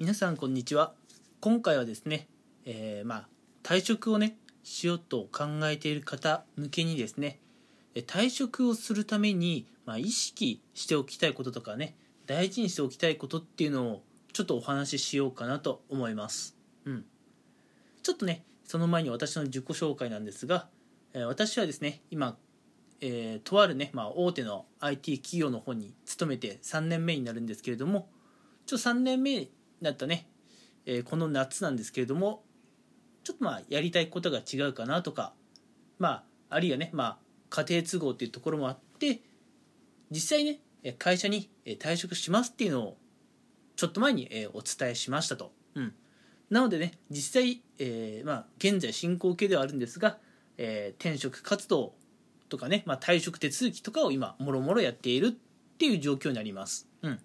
皆さんこんにちは。今回はですね、えー、まあ退職をねしようと考えている方向けにですね退職をするために、まあ、意識しておきたいこととかね大事にしておきたいことっていうのをちょっとお話ししようかなと思います。うん。ちょっとねその前に私の自己紹介なんですが、えー、私はですね今えー、とあるね、まあ、大手の IT 企業の方に勤めて3年目になるんですけれどもちょ3年目なったね、えー、この夏なんですけれどもちょっとまあやりたいことが違うかなとかまああるいはね、まあ、家庭都合っていうところもあって実際ね会社に退職しますっていうのをちょっと前にお伝えしましたと。うん、なのでね実際、えー、まあ、現在進行形ではあるんですが、えー、転職活動とかね、まあ、退職手続きとかを今もろもろやっているっていう状況になります。うん、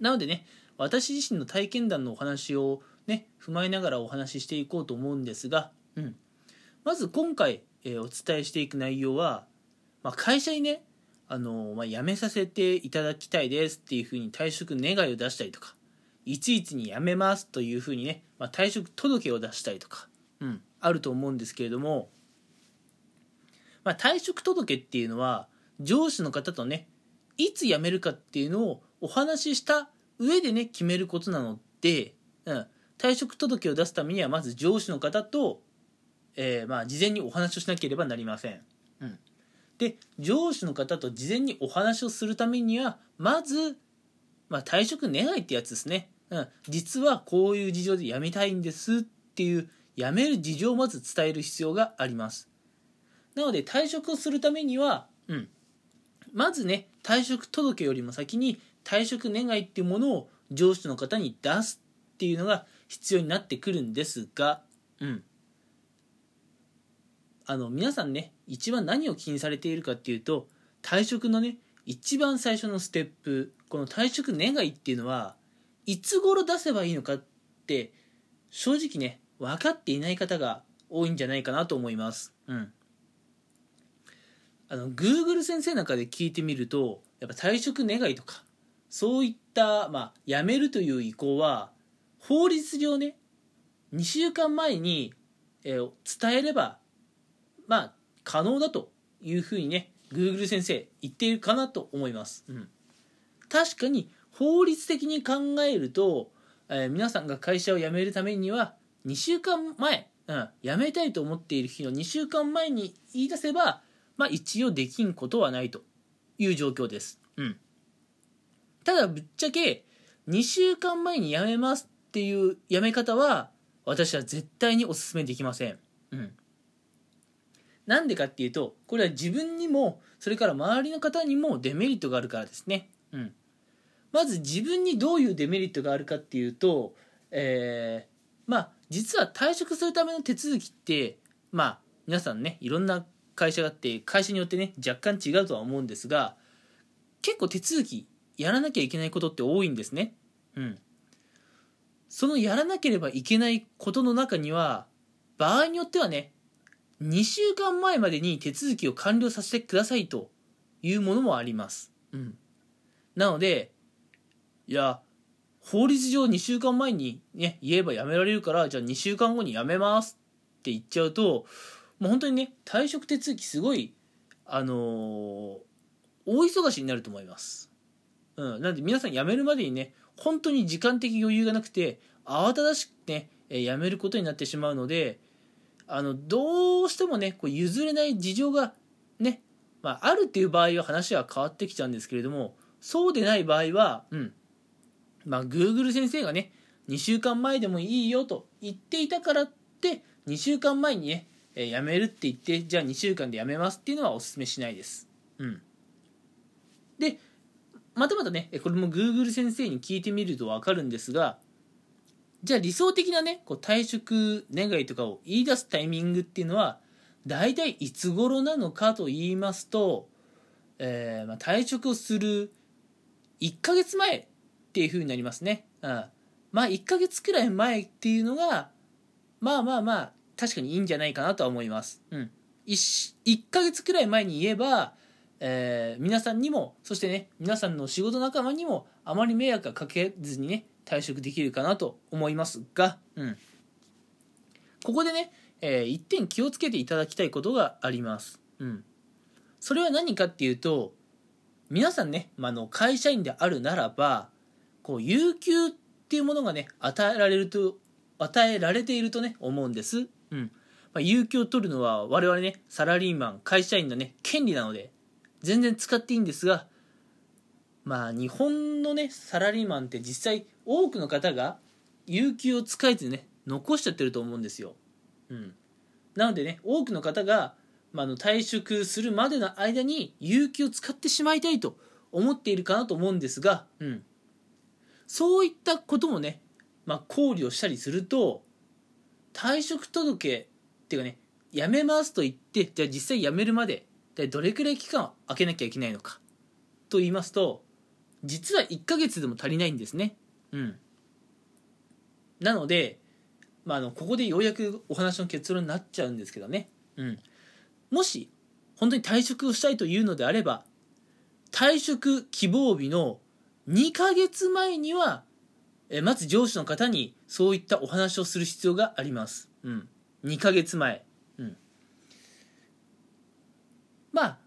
なのでね私自身の体験談のお話をね踏まえながらお話ししていこうと思うんですが、うん、まず今回、え、お伝えしていく内容は、まあ、会社にねあの、まあ、辞めさせていただきたいですっていうふうに退職願いを出したりとかいついつに辞めますというふうにね、まあ、退職届を出したりとか、うん、あると思うんですけれどもまあ、退職届っていうのは上司の方とねいつ辞めるかっていうのをお話しした上でね決めることなので、うん、退職届を出すためにはまず上司の方と、えー、まあ事前にお話をしなければなりません。うん、で上司の方と事前にお話をするためにはまず、まあ、退職願ってやつですね、うん、実はこういう事情で辞めたいんですっていう辞める事情をまず伝える必要があります。なので退職をするためには、うん、まずね退職届よりも先に退職願いっていうものを上司の方に出すっていうのが必要になってくるんですが、うん、あの皆さんね一番何を気にされているかっていうと退職のね一番最初のステップこの退職願いっていうのはいつ頃出せばいいのかって正直ね分かっていない方が多いんじゃないかなと思います。うんあの Google 先生なんかで聞いてみるとやっぱ退職願いとかそういった、まあ、辞めるという意向は法律上ね2週間前に、えー、伝えればまあ可能だというふうにね Google 先生言っているかなと思います、うん、確かに法律的に考えると、えー、皆さんが会社を辞めるためには2週間前、うん、辞めたいと思っている日の2週間前に言い出せばまあ一応できんことはないという状況です。うん。ただぶっちゃけ2週間前に辞めますっていう辞め方は私は絶対にお勧めできません。うん。なんでかっていうとこれは自分にもそれから周りの方にもデメリットがあるからですね。うん。まず自分にどういうデメリットがあるかっていうと、えー、まあ実は退職するための手続きってまあ皆さんねいろんな会社があって会社によってね若干違うとは思うんですが結構手続きやらなきゃいけないことって多いんですね。うん。そのやらなければいけないことの中には場合によってはね2週間前までに手続きを完了させてくださいというものもあります。うん。なのでいや法律上2週間前にね言えばやめられるからじゃあ2週間後に辞めますって言っちゃうともう本当にね退職手続きすごいあのー、大忙しになると思います。うん、なんで皆さん辞めるまでにね本当に時間的余裕がなくて慌ただしくね辞めることになってしまうのであのどうしてもねこう譲れない事情がね、まあ、あるっていう場合は話は変わってきちゃうんですけれどもそうでない場合は、うん。まあ、Google 先生がね2週間前でもいいよと言っていたからって2週間前にねえ、辞めるって言ってじゃあ2週間で辞めますっていうのはお勧めしないです。うん、でまたまたねこれも Google 先生に聞いてみると分かるんですがじゃあ理想的なねこう退職願いとかを言い出すタイミングっていうのは大体いつ頃なのかと言いますと、えー、まあ、退職をする1ヶ月前っていうふうになりますね。うん、まあ1ヶ月くらい前っていうのがまあまあまあ確かにいいんじゃないかなとは思います。うん。1, 1ヶ月くらい前に言えば、えー、皆さんにもそしてね皆さんの仕事仲間にもあまり迷惑がかけずにね退職できるかなと思いますが、うん、ここでね、えー、一点気をつけていただきたいことがあります。うん、それは何かっていうと皆さんね、まあの会社員であるならばこう有給っていうものがね与えられると与えられているとね思うんです。うんまあ、有給を取るのは我々ねサラリーマン会社員のね権利なので全然使っていいんですがまあ日本のねサラリーマンって実際多くの方が有給を使えずね残しちゃってると思うんですよ。うん、なのでね多くの方が、まあ、の退職するまでの間に有給を使ってしまいたいと思っているかなと思うんですが、うん、そういったこともね、まあ、考慮したりすると退職届っていうかね辞めますと言ってじゃあ実際辞めるまででどれくらい期間空けなきゃいけないのか？と言いますと実は1ヶ月でも足りないんですね。うん、なので、まあ、あのここでようやくお話の結論になっちゃうんですけどね、うん、もし本当に退職をしたいというのであれば退職希望日の2ヶ月前にはえまず上司の方にそういったお話をする必要があります、うん、2ヶ月前、うん、まあ、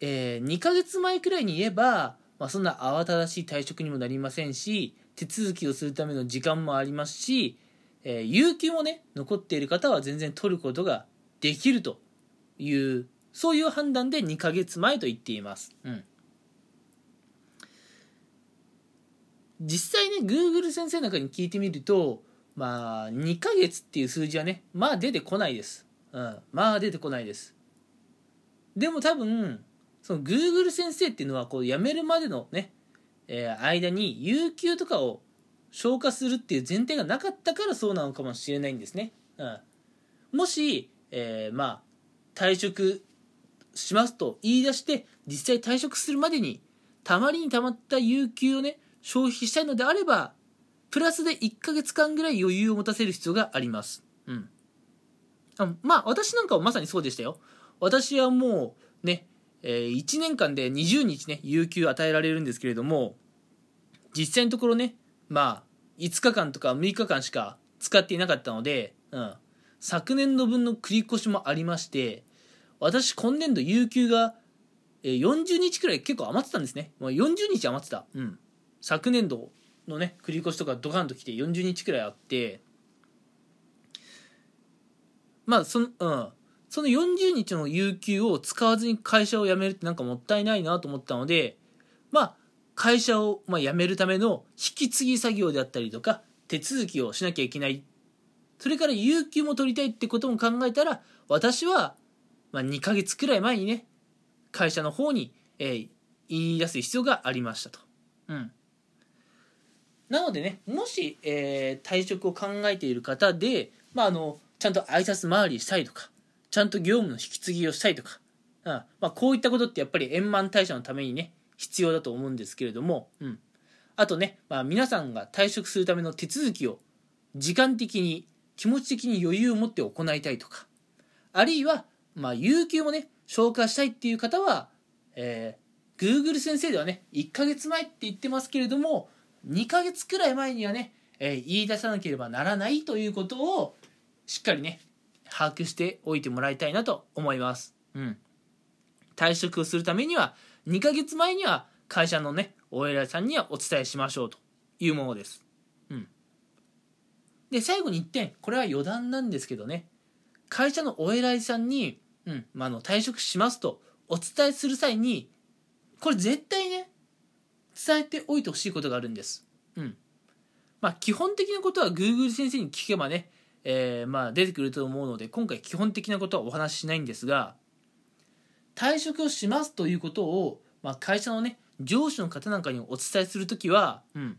えー、2ヶ月前くらいに言えば、まあ、そんな慌ただしい退職にもなりませんし手続きをするための時間もありますし、えー、有給もね残っている方は全然取ることができるというそういう判断で2ヶ月前と言っています、うん、実際ね Google 先生なんかに聞いてみるとまあ2ヶ月っていう数字はねまあ出てこないです、うん、まあ出てこないです。でも多分その Google 先生っていうのはこう辞めるまでのねえー、間に有給とかを消化するっていう前提がなかったからそうなのかもしれないんですね。うん、もし、えー、まあ退職しますと言い出して実際退職するまでにたまりにたまった有給をね消費したいのであればプラスで1ヶ月間ぐらい余裕を持たせる必要があります。うん。あまあ私なんかはまさにそうでしたよ。私はもうねえー、1年間で20日ね有給与えられるんですけれども実際のところねまあ5日間とか6日間しか使っていなかったので、うん、昨年度分の繰り越しもありまして私今年度有給が40日くらい結構余ってたんですね、まあ、40日余ってた、うん、昨年度のね繰り越しとかドカンときて40日くらいあってまあそのうん。その40日の有給を使わずに会社を辞めるってなんかもったいないなと思ったので、まあ、会社をま辞めるための引き継ぎ作業であったりとか、手続きをしなきゃいけない。それから有給も取りたいってことも考えたら、私は、まあ2ヶ月くらい前にね、会社の方に、えー、言い出す必要がありましたと。うん。なのでね、もし、えー、退職を考えている方で、まあ、あの、ちゃんと挨拶回りしたいとか、ちゃんと業務の引き継ぎをしたいとか、うんまあ、こういったことってやっぱり円満退社のためにね必要だと思うんですけれども、うん、あとね、まあ、皆さんが退職するための手続きを時間的に気持ち的に余裕を持って行いたいとか。あるいは、まあ、有給もね消化したいっていう方は、えー、Google 先生ではね1ヶ月前って言ってますけれども2ヶ月くらい前にはね、えー、言い出さなければならないということをしっかりね把握しておいてもらいたいなと思います。うん。退職をするためには、2ヶ月前には会社のね、お偉いさんにはお伝えしましょうというものです。うん。で、最後に1点、これは余談なんですけどね、会社のお偉いさんに、うん、まあ、の退職しますとお伝えする際に、これ絶対ね、伝えておいてほしいことがあるんです。うん。まあ、基本的なことは Google 先生に聞けばね、えー、まあ出てくると思うので今回基本的なことはお話ししないんですが退職をしますということを、まあ、会社のね上司の方なんかにお伝えする時は、うん、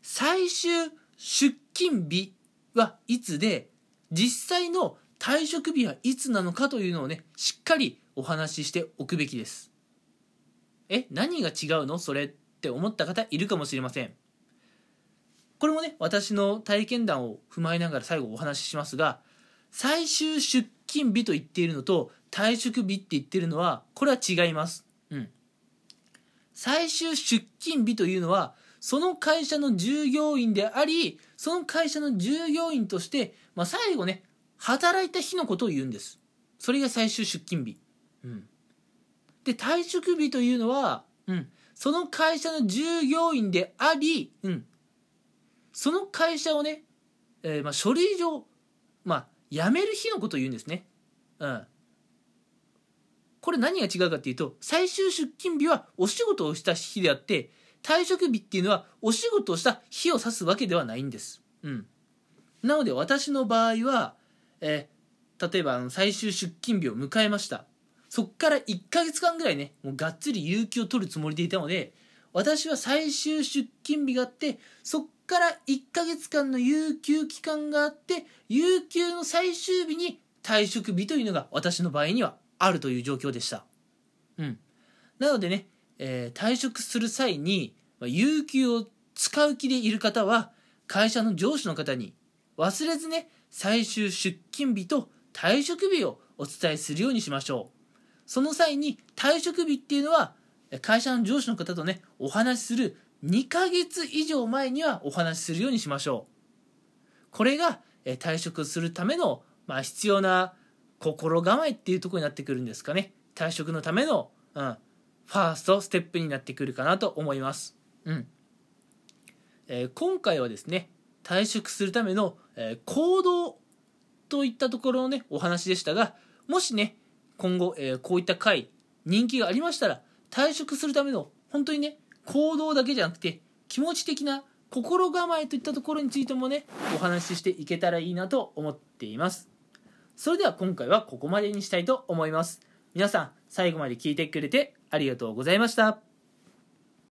最終出勤日はいつで実際の退職日はいつなのかというのをねしっかりお話ししておくべきです。え何が違うの？それって思った方いるかもしれませんこれもね私の体験談を踏まえながら最後お話ししますが最終出勤日と言っているのと退職日って言ってるのはこれは違います、うん、最終出勤日というのはその会社の従業員でありその会社の従業員として、まあ、最後ね働いた日のことを言うんです。それが最終出勤日、うん、で退職日というのは、うん、その会社の従業員であり、うん、その会社をね、えー、まあ、書類上、まあ、辞める日のことを言うんですね。うん。これ何が違うかっていうと、最終出勤日はお仕事をした日であって、退職日っていうのはお仕事をした日を指すわけではないんです。うん。なので私の場合は、えー、例えば最終出勤日を迎えました。そっから1ヶ月間ぐらいね、もうがっつり有給を取るつもりでいたので、私は最終出勤日があって、そっから1ヶ月間の有給期間があって、有給の最終日に退職日というのが私の場合にはあるという状況でした。うん。なのでね、えー、退職する際に、有給を使う気でいる方は、会社の上司の方に忘れずね、最終出勤日と退職日をお伝えするようにしましょう。その際に退職日っていうのは、会社の上司の方とね、お話しする2ヶ月以上前にはお話しするようにしましょう。これが退職するための、まあ、必要な心構えっていうとこになってくるんですかね。退職のための、うん、ファーストステップになってくるかなと思います。うん。えー、今回はですね、退職するための、えー、行動といったところのね、お話でしたが、もしね、今後、えー、こういった回、人気がありましたら、退職するための、本当にね、行動だけじゃなくて気持ち的な心構えといったところについてもねお話ししていけたらいいなと思っています。それでは今回はここまでにしたいと思います。皆さん最後まで聞いてくれてありがとうございました。